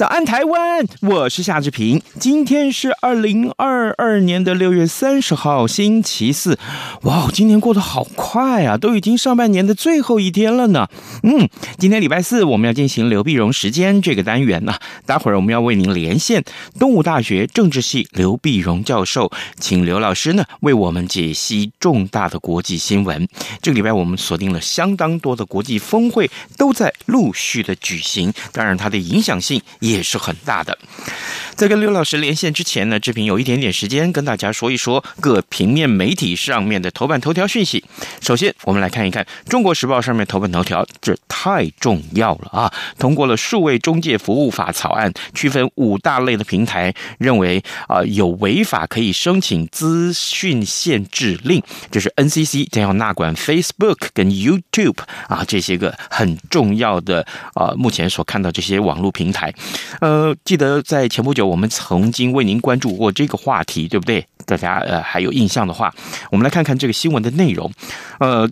早安，台湾！我是夏志平。今天是二零二二年的六月三十号，星期四。哇，今年过得好快啊，都已经上半年的最后一天了呢。嗯，今天礼拜四，我们要进行刘碧荣时间这个单元呢。待会儿我们要为您连线东吴大学政治系刘碧荣教授，请刘老师呢为我们解析重大的国际新闻。这个礼拜我们锁定了相当多的国际峰会都在陆续的举行，当然它的影响性。也是很大的。在跟刘老师连线之前呢，志平有一点点时间跟大家说一说各平面媒体上面的头版头条讯息。首先，我们来看一看《中国时报》上面头版头条，这太重要了啊！通过了数位中介服务法草案，区分五大类的平台，认为啊有违法可以申请资讯限制令，就是 NCC 将要纳管 Facebook 跟 YouTube 啊这些个很重要的啊目前所看到这些网络平台。呃，记得在前不久，我们曾经为您关注过这个话题，题对不对？大家呃还有印象的话，我们来看看这个新闻的内容，呃。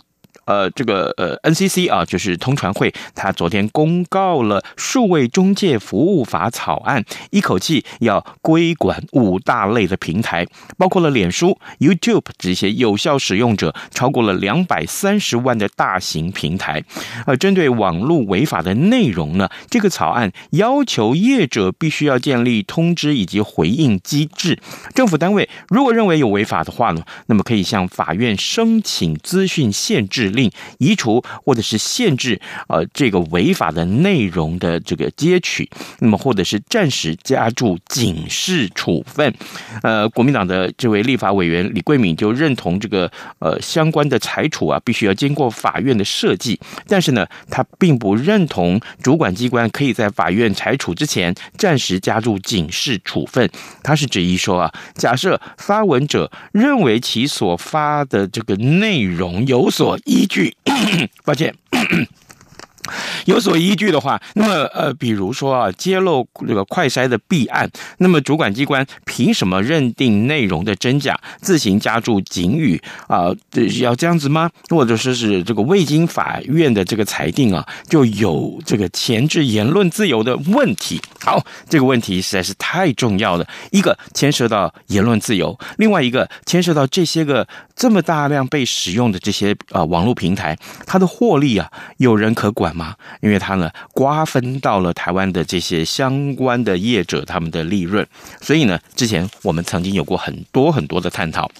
呃，这个呃，NCC 啊，就是通传会，他昨天公告了数位中介服务法草案，一口气要规管五大类的平台，包括了脸书、YouTube 这些有效使用者超过了两百三十万的大型平台。呃，针对网络违法的内容呢，这个草案要求业者必须要建立通知以及回应机制。政府单位如果认为有违法的话呢，那么可以向法院申请资讯限制令。令移除或者是限制呃这个违法的内容的这个截取，那么或者是暂时加注警示处分。呃，国民党的这位立法委员李桂敏就认同这个呃相关的裁处啊，必须要经过法院的设计，但是呢，他并不认同主管机关可以在法院裁处之前暂时加注警示处分。他是质疑说啊，假设发文者认为其所发的这个内容有所依。句，抱歉。有所依据的话，那么呃，比如说啊，揭露这个快筛的弊案，那么主管机关凭什么认定内容的真假，自行加注警语啊？这要这样子吗？或者说是这个未经法院的这个裁定啊，就有这个钳制言论自由的问题？好，这个问题实在是太重要了。一个牵涉到言论自由，另外一个牵涉到这些个这么大量被使用的这些啊网络平台，它的获利啊，有人可管吗？因为它呢，瓜分到了台湾的这些相关的业者他们的利润，所以呢，之前我们曾经有过很多很多的探讨。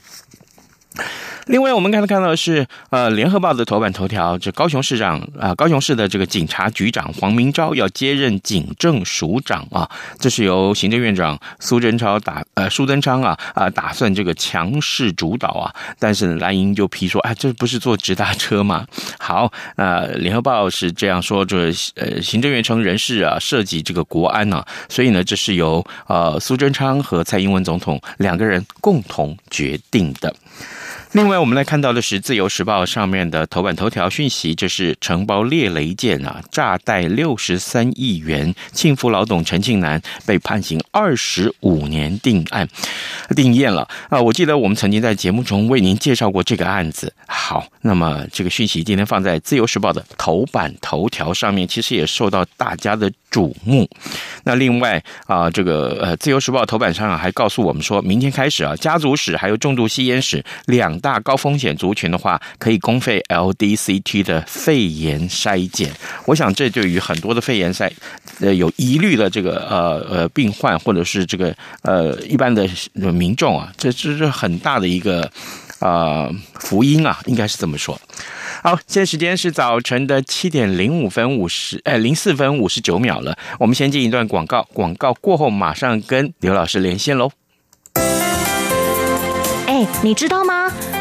另外，我们刚才看到的是，呃，联合报的头版头条，这高雄市长啊、高雄市的这个警察局长黄明昭要接任警政署长啊，这是由行政院长苏贞昌打呃苏贞昌啊啊打算这个强势主导啊，但是蓝营就批说，哎，这不是坐直达车吗？好，呃，联合报是这样说，就是呃，行政院称人事啊涉及这个国安呢、啊，所以呢，这是由呃苏贞昌和蔡英文总统两个人共同决定的。另外，我们来看到的是《自由时报》上面的头版头条讯息，就是承包猎雷舰啊，诈贷六十三亿元，庆福老董陈庆南被判刑二十五年定案，定谳了啊！我记得我们曾经在节目中为您介绍过这个案子。好，那么这个讯息今天放在《自由时报》的头版头条上面，其实也受到大家的瞩目。那另外啊，这个呃，《自由时报》头版上还告诉我们说，明天开始啊，家族史还有重度吸烟史两。大高风险族群的话，可以公费 LDCT 的肺炎筛检。我想，这对于很多的肺炎筛呃有疑虑的这个呃呃病患，或者是这个呃一般的民众啊，这这是很大的一个啊、福音啊，应该是这么说。好，现在时间是早晨的七点零五分五十呃零四分五十九秒了。我们先进一段广告，广告过后马上跟刘老师连线喽。哎，你知道吗？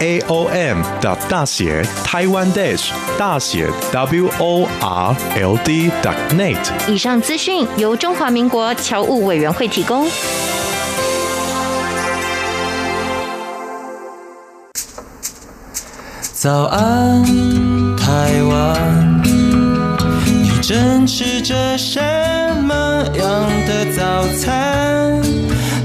a o m 的大写台湾 dash 大写 w o r l d dot net。以上资讯由中华民国侨务委员会提供。早安，台湾，你正吃着什么样的早餐？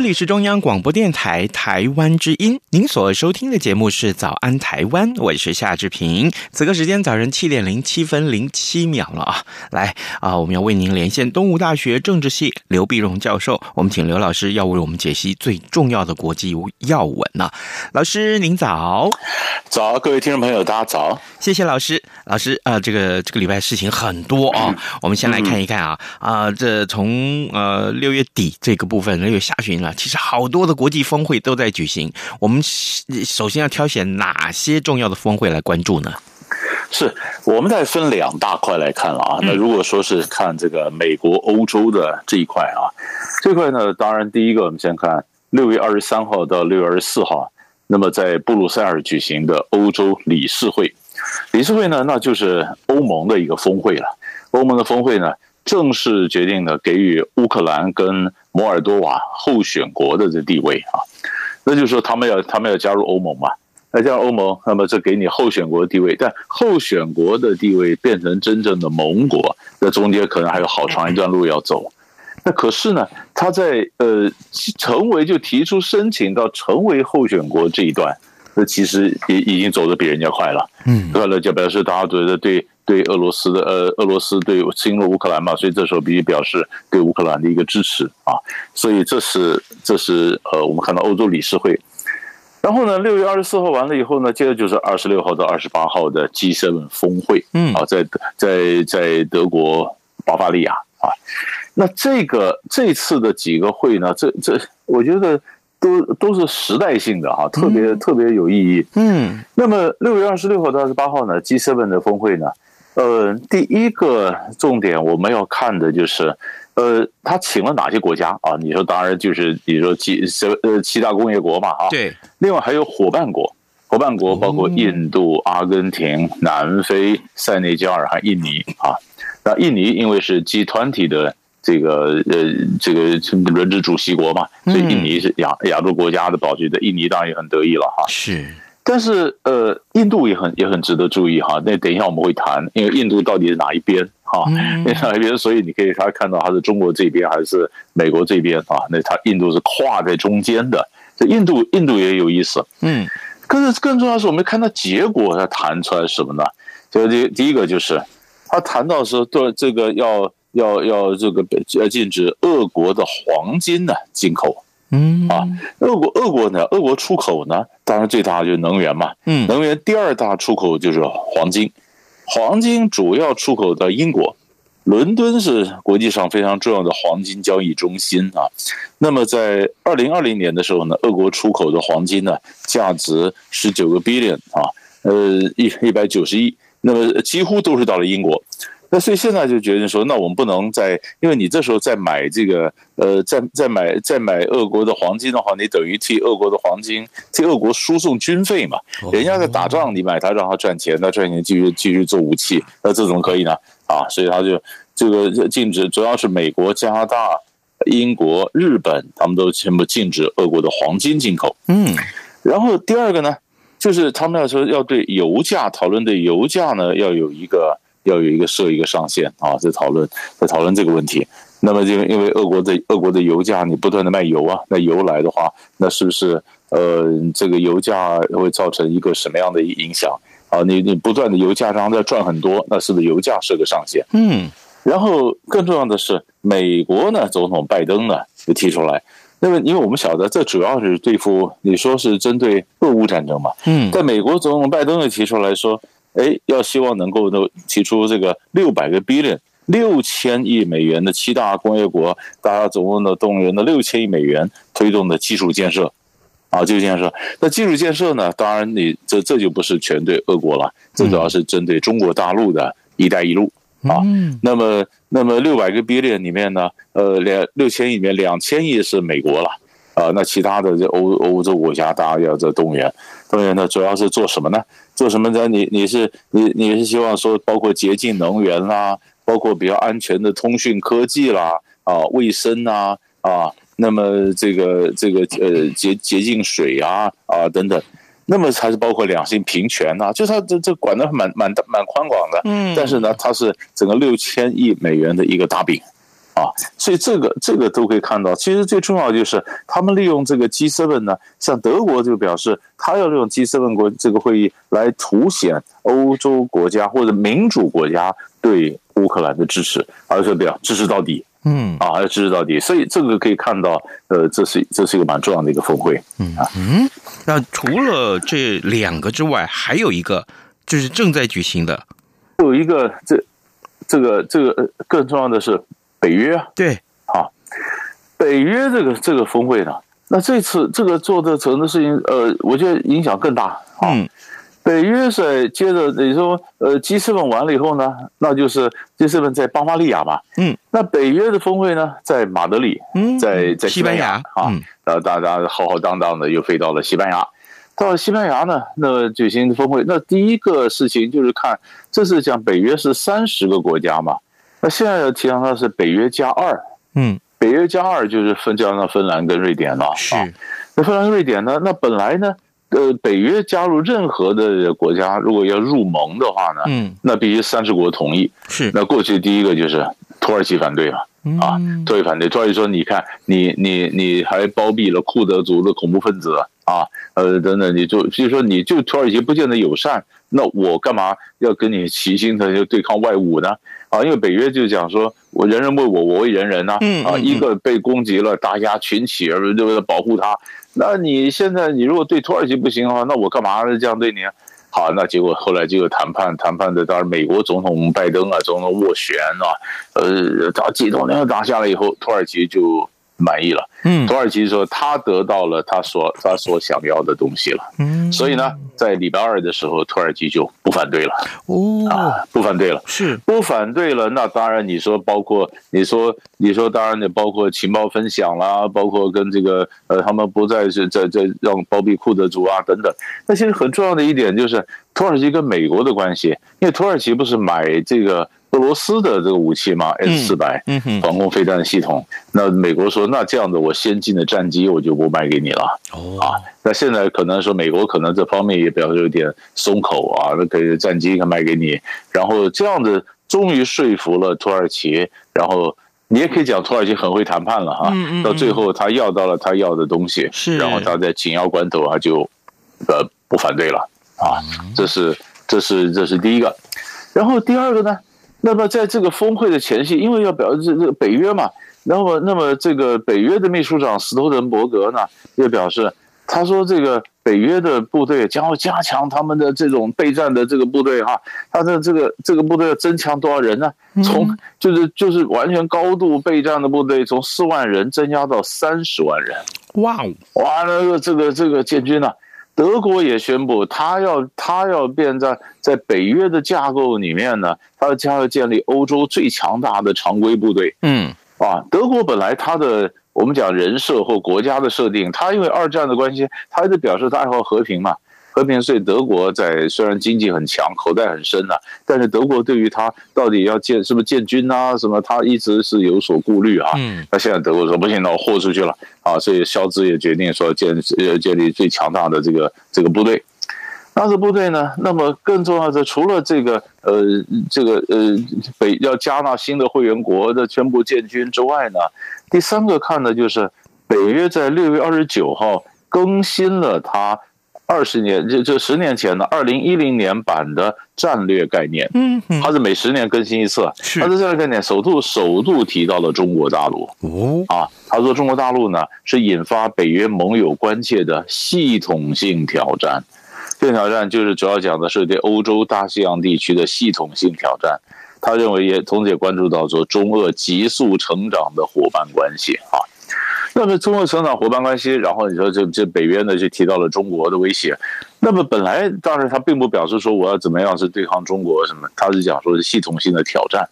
这里是中央广播电台台湾之音，您所收听的节目是《早安台湾》，我是夏志平。此刻时间早晨七点零七分零七秒了啊！来啊，我们要为您连线东吴大学政治系刘碧荣教授，我们请刘老师要为我们解析最重要的国际要闻呢、啊。老师您早，早，各位听众朋友大家早，谢谢老师。老师啊，这个这个礼拜事情很多啊，我们先来看一看啊啊，这从呃六月底这个部分六月下旬。其实好多的国际峰会都在举行，我们首先要挑选哪些重要的峰会来关注呢？是，我们再分两大块来看了啊。那如果说是看这个美国、欧洲的这一块啊，这块呢，当然第一个我们先看六月二十三号到六月二十四号，那么在布鲁塞尔举行的欧洲理事会，理事会呢，那就是欧盟的一个峰会了。欧盟的峰会呢，正式决定了给予乌克兰跟摩尔多瓦候选国的这地位啊，那就是说他们要他们要加入欧盟嘛，那加入欧盟，那么这给你候选国的地位，但候选国的地位变成真正的盟国，那中间可能还有好长一段路要走。那可是呢，他在呃成为就提出申请到成为候选国这一段，那其实也已经走得比人家快了，嗯，快了就表示大家觉得对。对俄罗斯的呃，俄罗斯对侵入乌克兰嘛，所以这时候必须表示对乌克兰的一个支持啊，所以这是这是呃，我们看到欧洲理事会，然后呢，六月二十四号完了以后呢，接着就是二十六号到二十八号的 G7 峰会，嗯，啊，在在在德国巴伐利亚啊，那这个这次的几个会呢，这这我觉得。都都是时代性的哈，特别特别有意义。嗯，那么六月二十六号到二十八号呢，G7 的峰会呢，呃，第一个重点我们要看的就是，呃，他请了哪些国家啊？你说当然就是，比如说七呃七大工业国嘛啊。对。另外还有伙伴国，伙伴国包括印度、阿根廷、南非、塞内加尔和印尼啊。那印尼因为是集团体的。这个呃，这个轮值主席国嘛，所以印尼是亚亚洲国家的宝局的，印尼当然也很得意了哈。是，但是呃，印度也很也很值得注意哈。那等一下我们会谈，因为印度到底是哪一边哈？哪一边？所以你可以他看到他是中国这边还是美国这边啊？那他印度是跨在中间的，这印度印度也有意思。嗯，可是更重要的是，我们看到结果他谈出来什么呢？就第第一个就是他谈到说，对这个要。要要这个要禁止俄国的黄金呢进口，嗯啊，俄国俄国呢，俄国出口呢，当然最大就是能源嘛，嗯，能源第二大出口就是黄金，黄金主要出口到英国，伦敦是国际上非常重要的黄金交易中心啊。那么在二零二零年的时候呢，俄国出口的黄金呢，价值十九个 billion 啊，呃一一百九十亿，那么几乎都是到了英国。那所以现在就决定说，那我们不能再，因为你这时候再买这个，呃，再再买再买俄国的黄金的话，你等于替俄国的黄金替俄国输送军费嘛。人家在打仗，你买它让他赚钱，那赚钱继续继续做武器，那这怎么可以呢？啊，所以他就这个禁止，主要是美国、加拿大、英国、日本，他们都全部禁止俄国的黄金进口。嗯，然后第二个呢，就是他们要说要对油价讨论，对油价呢要有一个。要有一个设一个上限啊，在讨论在讨论这个问题。那么，因为因为俄国的俄国的油价，你不断的卖油啊，那油来的话，那是不是呃，这个油价会造成一个什么样的影响啊？你你不断的油价上在赚很多，那是不是油价设个上限？嗯。然后更重要的是，美国呢，总统拜登呢就提出来，那么因为我们晓得，这主要是对付你说是针对俄乌战争嘛。嗯。在美国总统拜登也提出来说。哎，要希望能够都提出这个六百个 billion 六千亿美元的七大工业国，大家总共的动员的六千亿美元推动的基础建设，啊，基础建设。那基础建设呢？当然你这这就不是全对俄国了，这主要是针对中国大陆的一带一路啊。那么，那么六百个 billion 里面呢，呃，两六千亿里面两千亿是美国了啊，那其他的这欧欧洲国家大家要这动员，动员呢主要是做什么呢？做什么的？你你是你你是希望说，包括洁净能源啦，包括比较安全的通讯科技啦，啊，卫生啊，啊，那么这个这个呃洁洁净水啊啊等等，那么还是包括两性平权呐，就它这这管的蛮蛮蛮宽广的，嗯，但是呢，它是整个六千亿美元的一个大饼。啊，所以这个这个都可以看到，其实最重要的就是他们利用这个 G7 呢，像德国就表示，他要利用 G7 国这个会议来凸显欧洲国家或者民主国家对乌克兰的支持，而且表支持到底，嗯，啊，要支持到底。所以这个可以看到，呃，这是这是一个蛮重要的一个峰会，嗯啊，嗯。那除了这两个之外，还有一个就是正在举行的，有一个这这个这个更重要的是。北约对啊，北约这个这个峰会呢，那这次这个做的成的事情，呃，我觉得影响更大啊。嗯，北约是接着你说，呃，G7 完了以后呢，那就是 G7 在巴伐利亚嘛。嗯，那北约的峰会呢，在马德里，嗯，在在西班牙啊，然后大家浩浩荡荡的又飞到了西班牙。到了西班牙呢，那举行峰会，那第一个事情就是看，这是讲北约是三十个国家嘛。那现在要提倡它是北约加二，嗯，北约加二就是分加上芬兰跟瑞典了，是。那芬兰、瑞典呢？那本来呢，呃，北约加入任何的国家，如果要入盟的话呢，嗯，那必须三十国同意。是。那过去第一个就是土耳其反对嘛，啊，土耳其反对，土耳其说，你看，你你你还包庇了库德族的恐怖分子啊，呃，等等，你就比如说，你就土耳其不见得友善，那我干嘛要跟你齐心的就对抗外侮呢？啊，因为北约就讲说，我人人为我，我为人人呐、啊。一个被攻击了，大家群起而为了保护他。那你现在你如果对土耳其不行的话，那我干嘛这样对你啊？好，那结果后来就有谈判，谈判的当然美国总统拜登啊，总统斡旋啊，呃，打几通电话打下来以后，土耳其就。满意了，嗯，土耳其说他得到了他所他所想要的东西了，嗯，所以呢，在礼拜二的时候，土耳其就不反对了，哦，啊，不反对了，是不反对了。那当然，你说包括你说你说，当然也包括情报分享啦，包括跟这个呃，他们不再是在在让包庇库德族啊等等。那其实很重要的一点就是土耳其跟美国的关系，因为土耳其不是买这个。俄罗斯的这个武器嘛，S 四百防空飞弹系统，那美国说，那这样子我先进的战机我就不卖给你了。哦，啊，那现在可能说美国可能这方面也表示有点松口啊，那可以战机可以卖给你，然后这样子终于说服了土耳其，然后你也可以讲土耳其很会谈判了哈，到最后他要到了他要的东西，是，然后他在紧要关头他就呃不反对了啊，这是这是这是第一个，然后第二个呢？那么在这个峰会的前夕，因为要表示这这个北约嘛，那么那么这个北约的秘书长斯托滕伯格呢，也表示，他说这个北约的部队将要加强他们的这种备战的这个部队哈，他的这个这个部队要增强多少人呢？从就是就是完全高度备战的部队，从四万人增加到三十万人。哇哦，哇，那个这个这个建军呢？德国也宣布，他要他要变在在北约的架构里面呢，他将要建立欧洲最强大的常规部队。嗯，啊，德国本来他的我们讲人设或国家的设定，他因为二战的关系，他一直表示他爱好和平嘛。和平，所以德国在虽然经济很强，口袋很深呐、啊，但是德国对于他到底要建是不是建军啊什么，他一直是有所顾虑啊。嗯，那现在德国说不行，那我豁出去了啊，所以肖兹也决定说建呃建立最强大的这个这个部队。那这部队呢，那么更重要的除了这个呃这个呃北要加纳新的会员国的宣布建军之外呢，第三个看的就是北约在六月二十九号更新了它。二十年，就就十年前的二零一零年版的战略概念，嗯，它是每十年更新一次。是，它的战略概念首度首度提到了中国大陆。哦，啊，他说中国大陆呢是引发北约盟友关切的系统性挑战。这个挑战就是主要讲的是对欧洲大西洋地区的系统性挑战。他认为也同时也关注到说中俄急速成长的伙伴关系啊。那么中俄成长伙伴关系，然后你说这这北约呢就提到了中国的威胁，那么本来当然他并不表示说我要怎么样是对抗中国什么，他是讲说是系统性的挑战。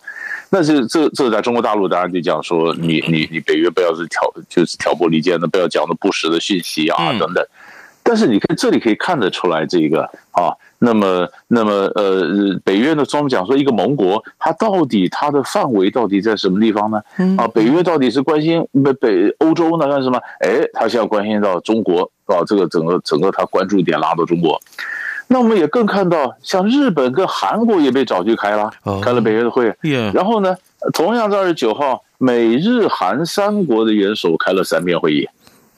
那是这这在中国大陆当然就讲说你你你北约不要是挑就是挑拨离间的，不要讲的不实的讯息啊等等。但是你看这里可以看得出来这个啊。那么，那么，呃，北约呢，专门讲说一个盟国，它到底它的范围到底在什么地方呢？啊，北约到底是关心北北欧洲呢，干什么？哎，它现在关心到中国啊，这个整个整个它关注点拉到中国。那我们也更看到，像日本跟韩国也被找去开了，开了北约的会。然后呢，同样在二十九号，美日韩三国的元首开了三边会议。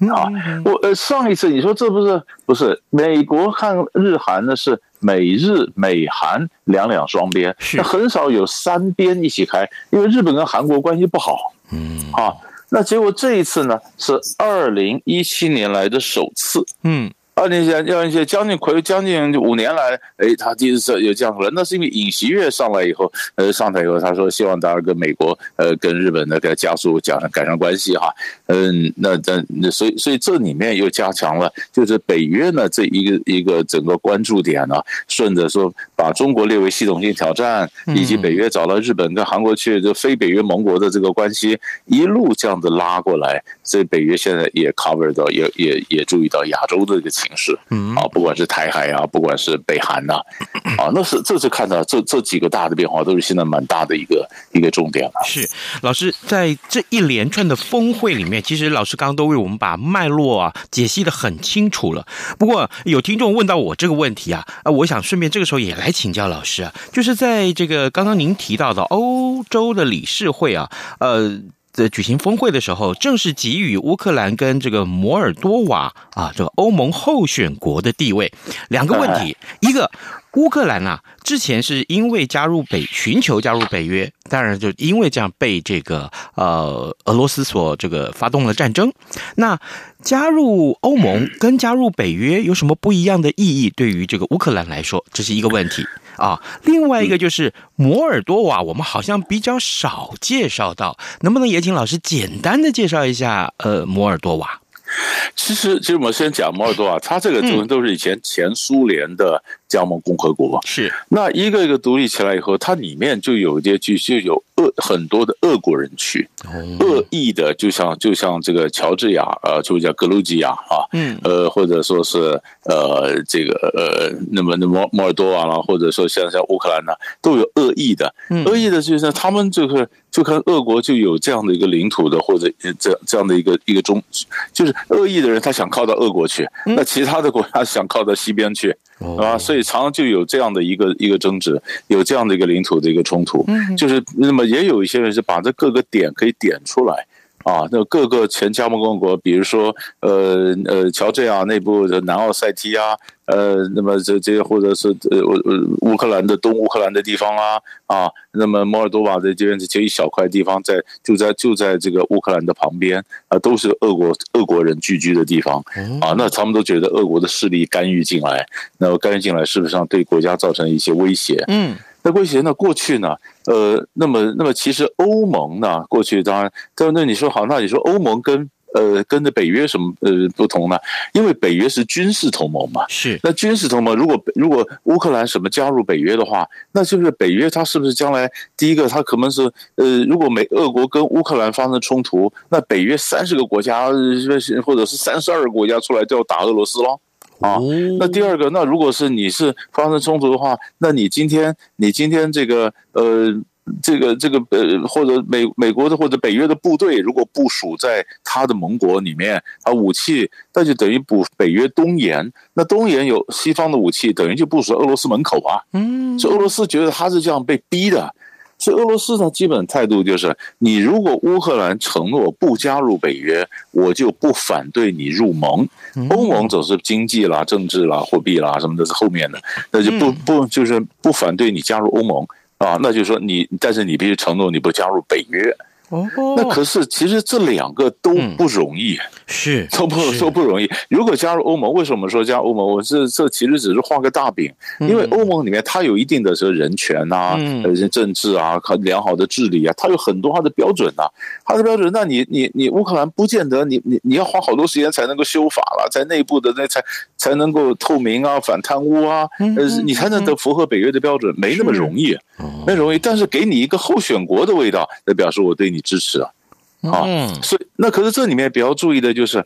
啊，我呃上一次你说这不是不是美国看日韩呢，是美日美韩两两双边，那很少有三边一起开，因为日本跟韩国关系不好。嗯，啊，那结果这一次呢是二零一七年来的首次。嗯。二年前，要一些将近快将近五年来，哎，他第一次有这样了。那是因为尹锡悦上来以后，呃，上台以后，他说希望大家跟美国，呃，跟日本呢给加速讲改善关系哈。嗯，那这那所以所以这里面又加强了，就是北约呢这一个一个整个关注点呢，顺着说把中国列为系统性挑战，以及北约找到日本跟韩国去就非北约盟国的这个关系，一路这样子拉过来，所以北约现在也 cover 到，也也也注意到亚洲的一个情。势，嗯啊，不管是台海啊，不管是北韩呐，啊，那是这次看到这这几个大的变化，都是现在蛮大的一个一个重点了。是老师在这一连串的峰会里面，其实老师刚刚都为我们把脉络啊解析的很清楚了。不过有听众问到我这个问题啊，啊，我想顺便这个时候也来请教老师啊，就是在这个刚刚您提到的欧洲的理事会啊，呃。在举行峰会的时候，正式给予乌克兰跟这个摩尔多瓦啊，这个欧盟候选国的地位。两个问题，一个乌克兰啊，之前是因为加入北，寻求加入北约，当然就因为这样被这个呃俄罗斯所这个发动了战争。那加入欧盟跟加入北约有什么不一样的意义？对于这个乌克兰来说，这是一个问题。啊，另外一个就是摩尔多瓦，我们好像比较少介绍到，能不能也请老师简单的介绍一下？呃，摩尔多瓦。其实，其实我们先讲摩尔多瓦，它这个都都是以前前苏联的。加盟共和国是，那一个一个独立起来以后，它里面就有一些就就有俄很多的俄国人去，恶意的，就像就像这个乔治亚呃，就叫格鲁吉亚啊，嗯，呃，或者说是呃这个呃，那么那么摩尔多瓦啦，或者说像像乌克兰呢，都有恶意的，恶意的就是他们这个就看俄国就有这样的一个领土的，或者这这样的一个一个中，就是恶意的人他想靠到俄国去，那其他的国家想靠到西边去。啊，所以常常就有这样的一个一个争执，有这样的一个领土的一个冲突，就是那么也有一些人是把这各个点可以点出来。啊，那各个前加盟共和国，比如说，呃呃，乔治亚内部的南奥塞梯啊，呃，那么这这些或者是呃呃乌克兰的东乌克兰的地方啊，啊，那么摩尔多瓦的这边就一小块地方在就在就在这个乌克兰的旁边啊，都是俄国俄国人聚居的地方啊，那他们都觉得俄国的势力干预进来，那么干预进来，事实上对国家造成一些威胁，嗯。那威胁呢？过去呢？呃，那么，那么其实欧盟呢？过去当然，但那你说好，那你说欧盟跟呃跟着北约什么呃不同呢？因为北约是军事同盟嘛，是那军事同盟，如果如果乌克兰什么加入北约的话，那就是北约它是不是将来第一个它可能是呃，如果美俄国跟乌克兰发生冲突，那北约三十个国家或者是三十二个国家出来就要打俄罗斯了。啊，那第二个，那如果是你是发生冲突的话，那你今天你今天这个呃，这个这个呃，或者美美国的或者北约的部队，如果部署在他的盟国里面，啊，武器那就等于补北约东延，那东延有西方的武器，等于就部署俄罗斯门口啊。嗯，所以俄罗斯觉得他是这样被逼的。所以俄罗斯的基本态度就是：你如果乌克兰承诺不加入北约，我就不反对你入盟。欧盟总是经济啦、政治啦、货币啦什么的是后面的，那就不不就是不反对你加入欧盟啊？那就是说你，但是你必须承诺你不加入北约。哦，那可是其实这两个都不容易，嗯、是都不都不容易。如果加入欧盟，为什么说加入欧盟？我这这其实只是画个大饼，因为欧盟里面它有一定的这人权呐、啊，嗯，政治啊，良好的治理啊，它有很多它的标准呐、啊，它的标准。那你你你乌克兰不见得你你你要花好多时间才能够修法了，在内部的那才才能够透明啊，反贪污啊，呃，你才能得符合北约的标准，没那么容易，没容易。但是给你一个候选国的味道，那表示我对你。支持啊，啊，所以那可是这里面比较注意的就是，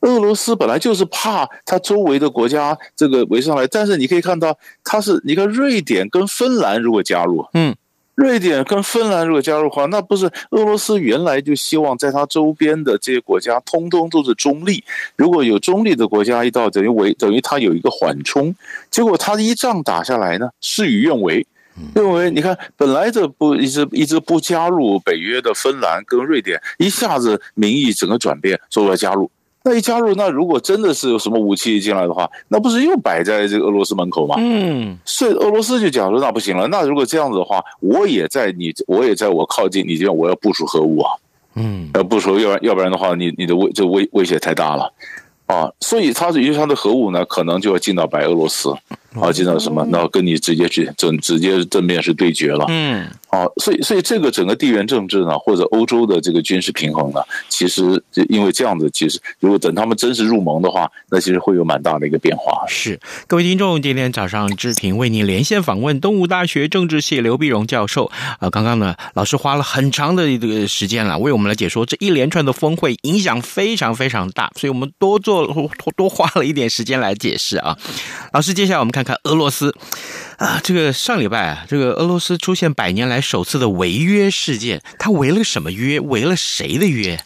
俄罗斯本来就是怕他周围的国家这个围上来，但是你可以看到，它是你看瑞典跟芬兰如果加入，嗯，瑞典跟芬兰如果加入的话，那不是俄罗斯原来就希望在他周边的这些国家通通都是中立，如果有中立的国家一到，等于围等于他有一个缓冲，结果他一仗打下来呢，事与愿违。认为你看，本来这不一直一直不加入北约的芬兰跟瑞典，一下子民意整个转变，说要加入。那一加入，那如果真的是有什么武器进来的话，那不是又摆在这个俄罗斯门口吗？嗯，所以俄罗斯就讲说，那不行了。那如果这样子的话，我也在你，我也在我靠近你这边，我要部署核武啊。嗯，要部署，要不然要不然的话，你你的威这威威胁太大了啊。所以他是因为他的核武呢，可能就要进到白俄罗斯。啊，知道什么？然后跟你直接去正直接正面是对决了。嗯，啊，所以所以这个整个地缘政治呢，或者欧洲的这个军事平衡呢，其实因为这样子，其实如果等他们真是入盟的话，那其实会有蛮大的一个变化。是，各位听众，今天早上志平为您连线访问东吴大学政治系刘碧荣教授。啊，刚刚呢，老师花了很长的一个时间了，为我们来解说这一连串的峰会影响非常非常大，所以我们多做多多花了一点时间来解释啊。老师，接下来我们看。看俄罗斯啊，这个上礼拜啊，这个俄罗斯出现百年来首次的违约事件，他违了什么约？违了谁的约？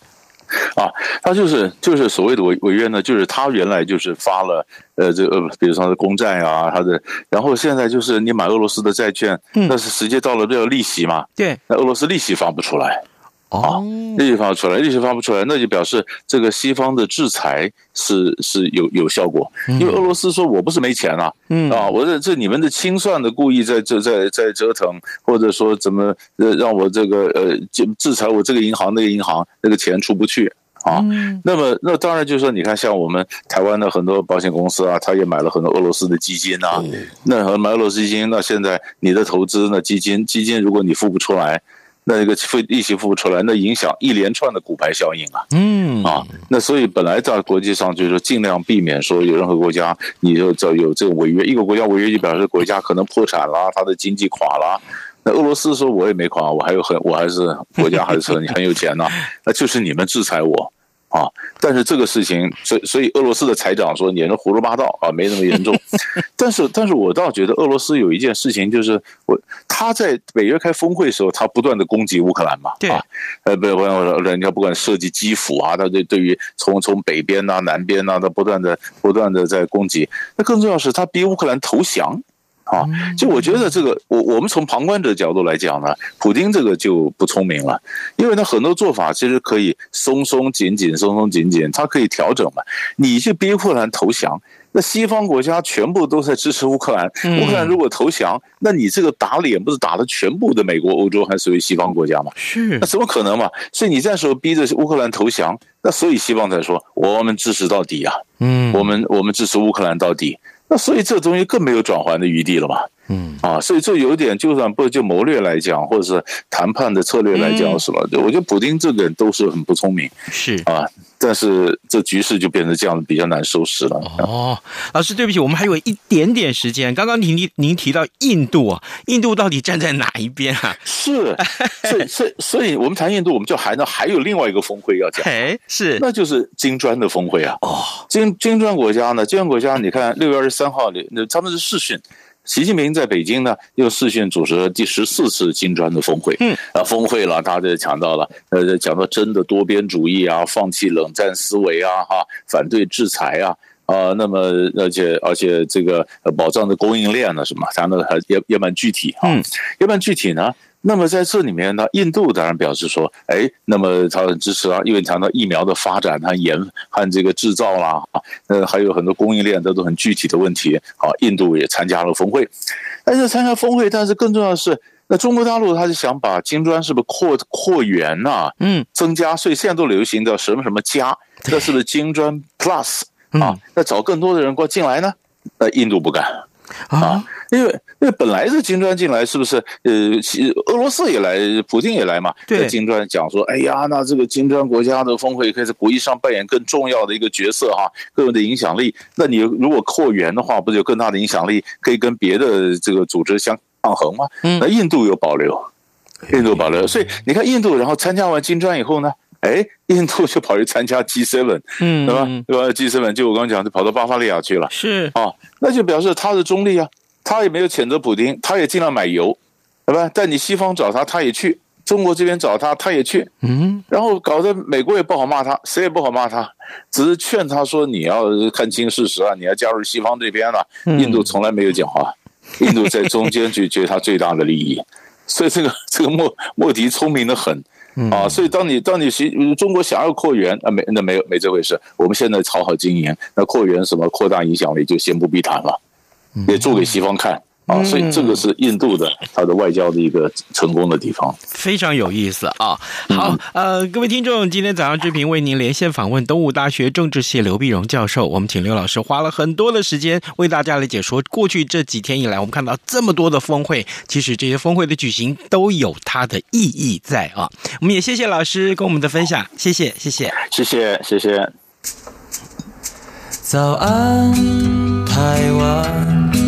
啊，他就是就是所谓的违违约呢，就是他原来就是发了呃这个，比如说他的公债啊，他的，然后现在就是你买俄罗斯的债券，嗯，但是直接到了都要利息嘛，对，那俄罗斯利息发不出来。哦，利息发不出来，利息发不出来，那就表示这个西方的制裁是是有有效果，因为俄罗斯说我不是没钱啊，嗯。啊，我这这你们的清算的故意在这在在折腾，或者说怎么呃让我这个呃制制裁我这个银行那个银行那个钱出不去啊，那么那当然就是说你看像我们台湾的很多保险公司啊，他也买了很多俄罗斯的基金啊，那买俄罗斯基金，那现在你的投资那基金基金如果你付不出来。那个付利息付不出来，那影响一连串的骨牌效应啊，嗯啊，那所以本来在国际上就是尽量避免说有任何国家你就这有这个违约，一个国家违约就表示国家可能破产了，它的经济垮了。那俄罗斯说我也没垮，我还有很我还是国家还是很很有钱呢，那就是你们制裁我。啊！但是这个事情，所以所以俄罗斯的财长说你是胡说八道啊，没那么严重。但是，但是我倒觉得俄罗斯有一件事情，就是我他在北约开峰会的时候，他不断的攻击乌克兰嘛，对啊，呃，不不，人家不管设计基辅啊，他对对于从从北边呐、啊、南边呐、啊，他不断的不断的在攻击。那更重要是他逼乌克兰投降。啊，就我觉得这个，我我们从旁观者角度来讲呢，普京这个就不聪明了，因为他很多做法其实可以松松紧紧，松松紧紧，他可以调整嘛。你去逼乌克兰投降，那西方国家全部都在支持乌克兰，乌克兰如果投降，那你这个打脸不是打的全部的美国、欧洲，还属于西方国家吗？是，那怎么可能嘛？所以你这时候逼着乌克兰投降，那所以西方才说我们支持到底啊，嗯，我们我们支持乌克兰到底。那所以这东西更没有转圜的余地了嘛？嗯啊，所以这有点，就算不就谋略来讲，或者是谈判的策略来讲，什么的，我觉得普丁这个人都是很不聪明，是啊。但是这局势就变成这样，比较难收拾了。哦，老师，对不起，我们还有一点点时间。刚刚您您您提到印度啊，印度到底站在哪一边啊？是，所以 所以所以我们谈印度，我们就还能还有另外一个峰会要讲，哎，是，那就是金砖的峰会啊。哦，金金砖国家呢，金砖国家，你看六月二十三号，那他们是视讯。习近平在北京呢，又视讯主持了第十四次金砖的峰会。嗯，啊，峰会了，大家就讲到了，呃，讲到真的多边主义啊，放弃冷战思维啊，哈，反对制裁啊，啊，那么而且而且这个保障的供应链呢，什么，讲的还也也蛮具体啊，嗯，也蛮具体呢。那么在这里面呢，印度当然表示说，哎，那么他很支持啊，因为谈到疫苗的发展和研和这个制造啦，啊，呃，还有很多供应链这都很具体的问题，啊，印度也参加了峰会，但是参加峰会，但是更重要的是，那中国大陆他是想把金砖是不是扩扩员呐？嗯，增加，所以现在都流行的什么什么加，这是不是金砖 Plus 啊？那找更多的人过进来呢？那印度不敢啊。因为因为本来是金砖进来，是不是？呃，俄罗斯也来，普京也来嘛。对，金砖讲说，哎呀，那这个金砖国家的峰会可以在国际上扮演更重要的一个角色哈，更有的影响力。那你如果扩员的话，不是有更大的影响力，可以跟别的这个组织相抗衡吗？嗯，那印度有保留，印度保留。所以你看，印度然后参加完金砖以后呢，哎，印度就跑去参加 G7，嗯，对吧？对吧？G7 就我刚刚讲，就跑到巴伐利亚去了。是啊，那就表示他是中立啊。他也没有谴责普京，他也尽量买油，对吧？但你西方找他，他也去；中国这边找他，他也去。嗯，然后搞得美国也不好骂他，谁也不好骂他，只是劝他说：“你要看清事实啊，你要加入西方这边了。”印度从来没有讲话，印度在中间就觉得他最大的利益，所以这个这个莫莫迪聪明的很啊！所以当你当你习中国想要扩员啊，没那没有没这回事。我们现在好好经营，那扩员什么扩大影响力就先不必谈了。也做给西方看啊，所以这个是印度的它的外交的一个成功的地方，非常有意思啊。好，呃，各位听众，今天早上志平为您连线访问东吴大学政治系刘碧荣教授，我们请刘老师花了很多的时间为大家来解说过去这几天以来，我们看到这么多的峰会，其实这些峰会的举行都有它的意义在啊。我们也谢谢老师跟我们的分享，谢谢，谢谢，谢谢，谢谢。早安，台湾。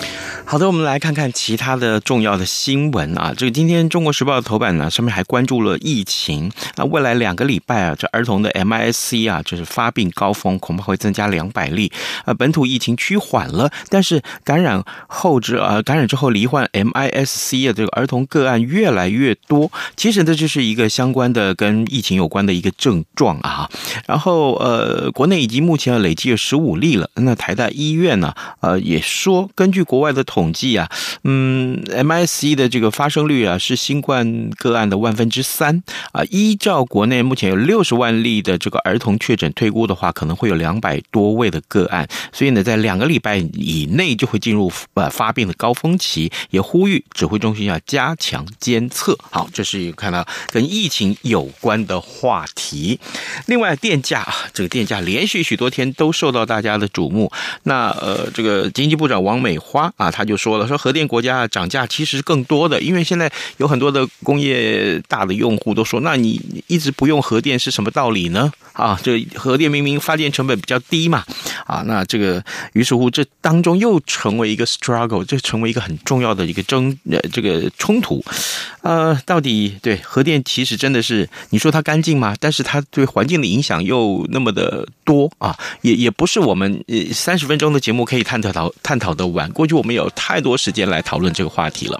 好的，我们来看看其他的重要的新闻啊。这个今天《中国时报》的头版呢，上面还关注了疫情。那未来两个礼拜啊，这儿童的 MIS-C 啊，就是发病高峰，恐怕会增加两百例。呃，本土疫情趋缓了，但是感染后之呃，感染之后罹患 MIS-C 的这个儿童个案越来越多。其实这就是一个相关的跟疫情有关的一个症状啊。然后呃，国内已经目前累计有十五例了。那台大医院呢，呃，也说根据国外的统统计啊，嗯，MIC 的这个发生率啊是新冠个案的万分之三啊。依照国内目前有六十万例的这个儿童确诊推估的话，可能会有两百多位的个案，所以呢，在两个礼拜以内就会进入呃发病的高峰期，也呼吁指挥中心要加强监测。好，这是看到跟疫情有关的话题。另外，电价啊，这个电价连续许多天都受到大家的瞩目。那呃，这个经济部长王美花啊，他就。就说了，说核电国家涨价其实更多的，因为现在有很多的工业大的用户都说，那你一直不用核电是什么道理呢？啊，这核电明明发电成本比较低嘛，啊，那这个于是乎这当中又成为一个 struggle，这成为一个很重要的一个争呃这个冲突，呃，到底对核电其实真的是你说它干净吗？但是它对环境的影响又那么的多啊，也也不是我们呃三十分钟的节目可以探讨到探讨的完。过去我们有。太多时间来讨论这个话题了。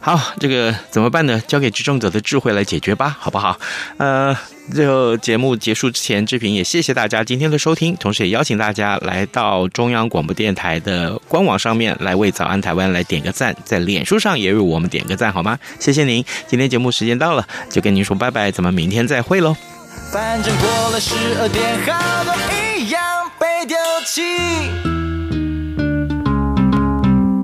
好，这个怎么办呢？交给执政者的智慧来解决吧，好不好？呃，最后节目结束之前，志平也谢谢大家今天的收听，同时也邀请大家来到中央广播电台的官网上面来为早安台湾来点个赞，在脸书上也为我们点个赞，好吗？谢谢您。今天节目时间到了，就跟您说拜拜，咱们明天再会喽。反正过了十二点，好多一样被丢弃。